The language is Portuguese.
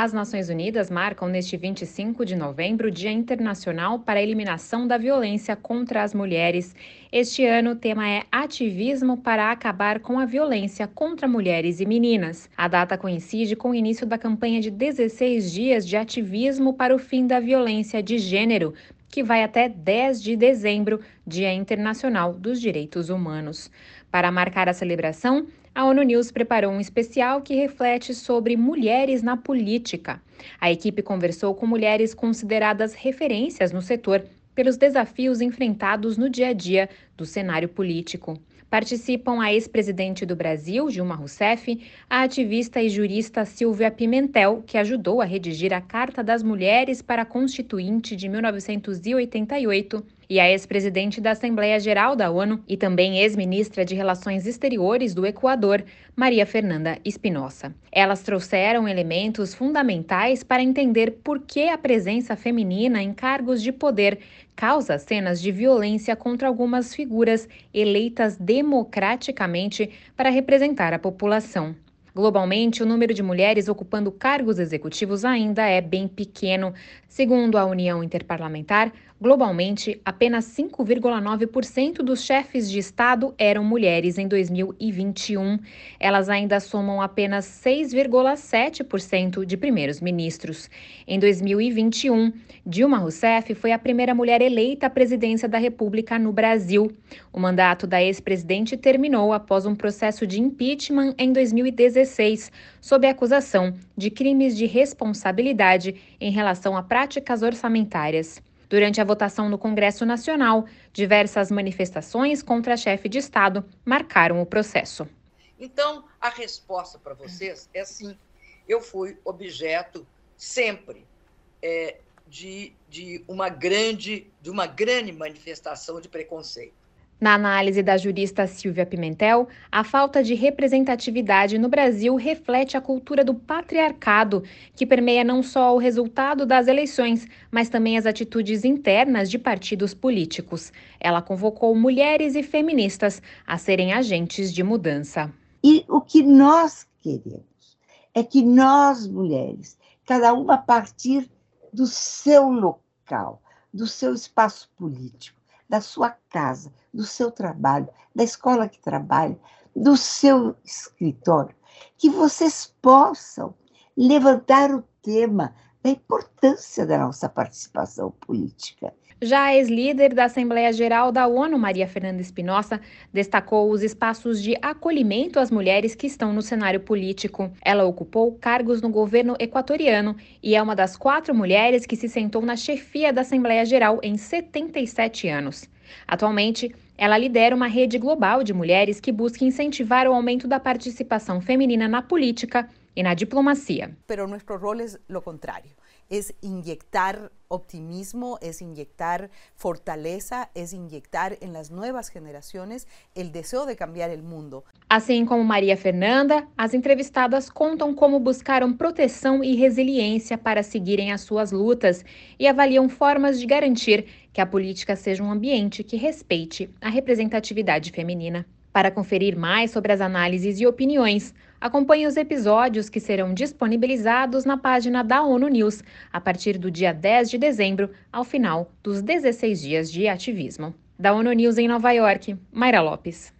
As Nações Unidas marcam neste 25 de novembro o Dia Internacional para a Eliminação da Violência contra as Mulheres. Este ano o tema é Ativismo para acabar com a violência contra mulheres e meninas. A data coincide com o início da campanha de 16 dias de ativismo para o fim da violência de gênero, que vai até 10 de dezembro, Dia Internacional dos Direitos Humanos. Para marcar a celebração, a ONU News preparou um especial que reflete sobre mulheres na política. A equipe conversou com mulheres consideradas referências no setor pelos desafios enfrentados no dia a dia do cenário político. Participam a ex-presidente do Brasil, Dilma Rousseff, a ativista e jurista Silvia Pimentel, que ajudou a redigir a Carta das Mulheres para a Constituinte de 1988, e a ex-presidente da Assembleia Geral da ONU e também ex-ministra de Relações Exteriores do Equador, Maria Fernanda Espinosa. Elas trouxeram elementos fundamentais para entender por que a presença feminina em cargos de poder causa cenas de violência contra algumas figuras eleitas democraticamente para representar a população. Globalmente, o número de mulheres ocupando cargos executivos ainda é bem pequeno. Segundo a União Interparlamentar, globalmente, apenas 5,9% dos chefes de Estado eram mulheres em 2021. Elas ainda somam apenas 6,7% de primeiros ministros. Em 2021, Dilma Rousseff foi a primeira mulher eleita à presidência da República no Brasil. O mandato da ex-presidente terminou após um processo de impeachment em 2016, sob acusação de crimes de responsabilidade em relação a práticas orçamentárias. Durante a votação no Congresso Nacional, diversas manifestações contra a chefe de Estado marcaram o processo. Então, a resposta para vocês é sim. Eu fui objeto sempre é, de, de, uma grande, de uma grande manifestação de preconceito. Na análise da jurista Silvia Pimentel, a falta de representatividade no Brasil reflete a cultura do patriarcado, que permeia não só o resultado das eleições, mas também as atitudes internas de partidos políticos. Ela convocou mulheres e feministas a serem agentes de mudança. E o que nós queremos é que nós, mulheres, cada uma a partir do seu local, do seu espaço político, da sua casa, do seu trabalho, da escola que trabalha, do seu escritório, que vocês possam levantar o tema da importância da nossa participação política. Já a ex-líder da Assembleia Geral da ONU, Maria Fernanda Espinosa, destacou os espaços de acolhimento às mulheres que estão no cenário político. Ela ocupou cargos no governo equatoriano e é uma das quatro mulheres que se sentou na chefia da Assembleia Geral em 77 anos. Atualmente, ela lidera uma rede global de mulheres que busca incentivar o aumento da participação feminina na política e na diplomacia. Pero nuestro rol es lo contrario. es inyectar optimismo, es inyectar fortaleza, es inyectar en las nuevas generaciones el deseo de cambiar el mundo. Assim como Maria Fernanda, as entrevistadas contam como buscaram proteção e resiliência para seguirem as suas lutas e avaliam formas de garantir que a política seja um ambiente que respeite a representatividade feminina. Para conferir mais sobre as análises e opiniões, acompanhe os episódios que serão disponibilizados na página da ONU News a partir do dia 10 de dezembro, ao final dos 16 dias de ativismo. Da ONU News em Nova York, Mayra Lopes.